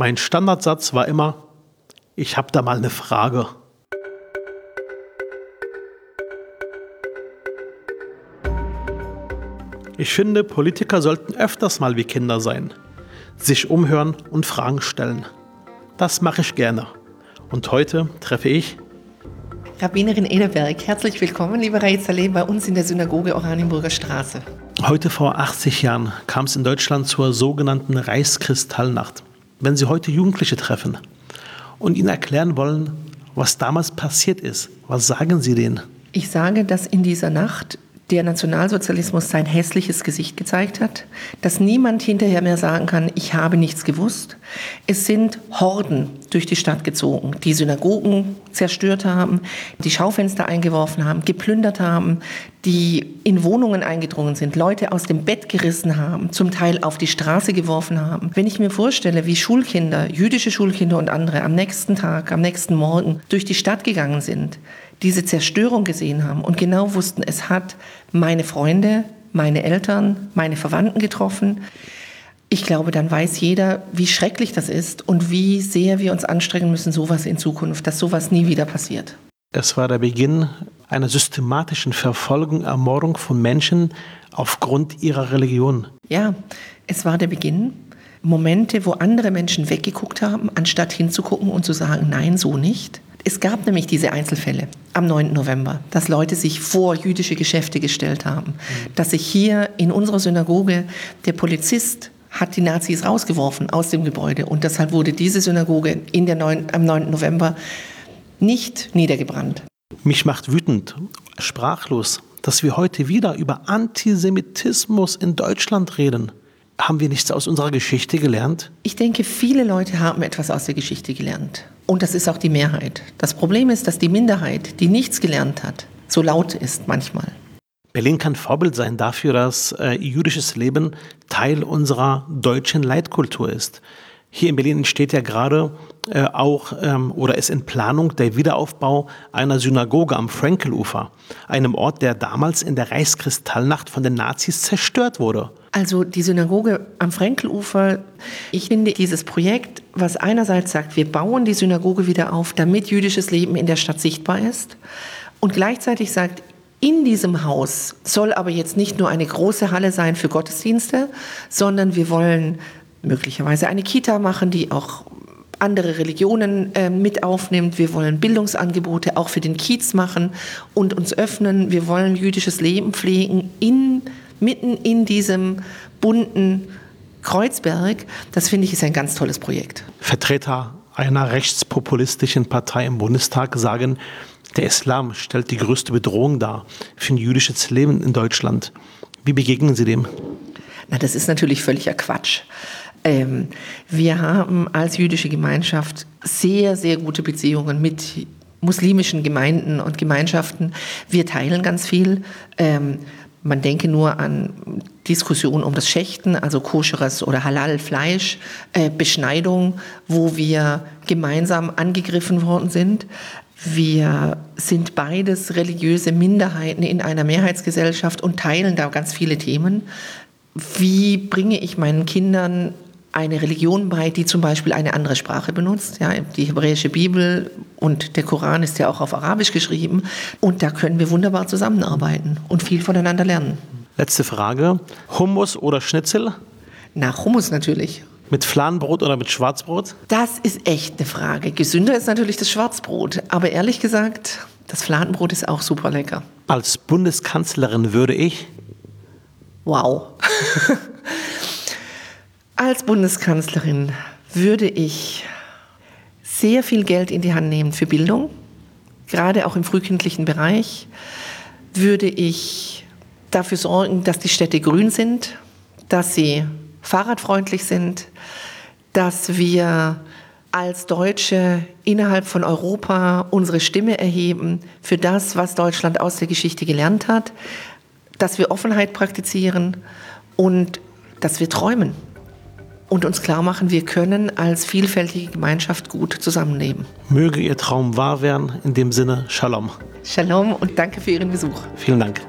Mein Standardsatz war immer, ich habe da mal eine Frage. Ich finde, Politiker sollten öfters mal wie Kinder sein, sich umhören und Fragen stellen. Das mache ich gerne. Und heute treffe ich Rabbinerin Ederberg. Herzlich willkommen, liebe Raid Saleh, bei uns in der Synagoge Oranienburger Straße. Heute vor 80 Jahren kam es in Deutschland zur sogenannten Reichskristallnacht. Wenn Sie heute Jugendliche treffen und ihnen erklären wollen, was damals passiert ist, was sagen Sie denen? Ich sage, dass in dieser Nacht der Nationalsozialismus sein hässliches Gesicht gezeigt hat, dass niemand hinterher mehr sagen kann, ich habe nichts gewusst. Es sind Horden durch die Stadt gezogen, die Synagogen zerstört haben, die Schaufenster eingeworfen haben, geplündert haben, die in Wohnungen eingedrungen sind, Leute aus dem Bett gerissen haben, zum Teil auf die Straße geworfen haben. Wenn ich mir vorstelle, wie Schulkinder, jüdische Schulkinder und andere am nächsten Tag, am nächsten Morgen durch die Stadt gegangen sind, diese Zerstörung gesehen haben und genau wussten, es hat meine Freunde, meine Eltern, meine Verwandten getroffen. Ich glaube, dann weiß jeder, wie schrecklich das ist und wie sehr wir uns anstrengen müssen, sowas in Zukunft, dass sowas nie wieder passiert. Es war der Beginn einer systematischen Verfolgung, Ermordung von Menschen aufgrund ihrer Religion. Ja, es war der Beginn. Momente, wo andere Menschen weggeguckt haben, anstatt hinzugucken und zu sagen, nein, so nicht. Es gab nämlich diese Einzelfälle am 9. November, dass Leute sich vor jüdische Geschäfte gestellt haben, dass sich hier in unserer Synagoge der Polizist hat die Nazis rausgeworfen aus dem Gebäude und deshalb wurde diese Synagoge in der 9, am 9. November nicht niedergebrannt. Mich macht wütend, sprachlos, dass wir heute wieder über Antisemitismus in Deutschland reden. Haben wir nichts aus unserer Geschichte gelernt? Ich denke, viele Leute haben etwas aus der Geschichte gelernt. Und das ist auch die Mehrheit. Das Problem ist, dass die Minderheit, die nichts gelernt hat, so laut ist manchmal. Berlin kann Vorbild sein dafür, dass äh, jüdisches Leben Teil unserer deutschen Leitkultur ist. Hier in Berlin entsteht ja gerade äh, auch ähm, oder ist in Planung der Wiederaufbau einer Synagoge am Frankelufer, einem Ort, der damals in der Reichskristallnacht von den Nazis zerstört wurde. Also die Synagoge am Frankelufer, ich finde dieses Projekt, was einerseits sagt, wir bauen die Synagoge wieder auf, damit jüdisches Leben in der Stadt sichtbar ist und gleichzeitig sagt, in diesem Haus soll aber jetzt nicht nur eine große Halle sein für Gottesdienste, sondern wir wollen möglicherweise eine Kita machen, die auch andere Religionen äh, mit aufnimmt. Wir wollen Bildungsangebote auch für den Kiez machen und uns öffnen. Wir wollen jüdisches Leben pflegen in, mitten in diesem bunten Kreuzberg. Das finde ich ist ein ganz tolles Projekt. Vertreter einer rechtspopulistischen Partei im Bundestag sagen, der Islam stellt die größte Bedrohung dar für ein jüdisches Leben in Deutschland. Wie begegnen Sie dem? Na, das ist natürlich völliger Quatsch. Ähm, wir haben als jüdische Gemeinschaft sehr, sehr gute Beziehungen mit muslimischen Gemeinden und Gemeinschaften. Wir teilen ganz viel. Ähm, man denke nur an Diskussionen um das Schächten, also koscheres oder Halal-Fleisch, äh, Beschneidung, wo wir gemeinsam angegriffen worden sind. Wir sind beides religiöse Minderheiten in einer Mehrheitsgesellschaft und teilen da ganz viele Themen. Wie bringe ich meinen Kindern eine Religion bei, die zum Beispiel eine andere Sprache benutzt. Ja, die hebräische Bibel und der Koran ist ja auch auf Arabisch geschrieben. Und da können wir wunderbar zusammenarbeiten und viel voneinander lernen. Letzte Frage. Hummus oder Schnitzel? Nach Hummus natürlich. Mit Fladenbrot oder mit Schwarzbrot? Das ist echt eine Frage. Gesünder ist natürlich das Schwarzbrot. Aber ehrlich gesagt, das Fladenbrot ist auch super lecker. Als Bundeskanzlerin würde ich. Wow. Als Bundeskanzlerin würde ich sehr viel Geld in die Hand nehmen für Bildung, gerade auch im frühkindlichen Bereich. Würde ich dafür sorgen, dass die Städte grün sind, dass sie fahrradfreundlich sind, dass wir als Deutsche innerhalb von Europa unsere Stimme erheben für das, was Deutschland aus der Geschichte gelernt hat, dass wir Offenheit praktizieren und dass wir träumen und uns klar machen, wir können als vielfältige Gemeinschaft gut zusammenleben. Möge Ihr Traum wahr werden. In dem Sinne, Shalom. Shalom und danke für Ihren Besuch. Vielen Dank.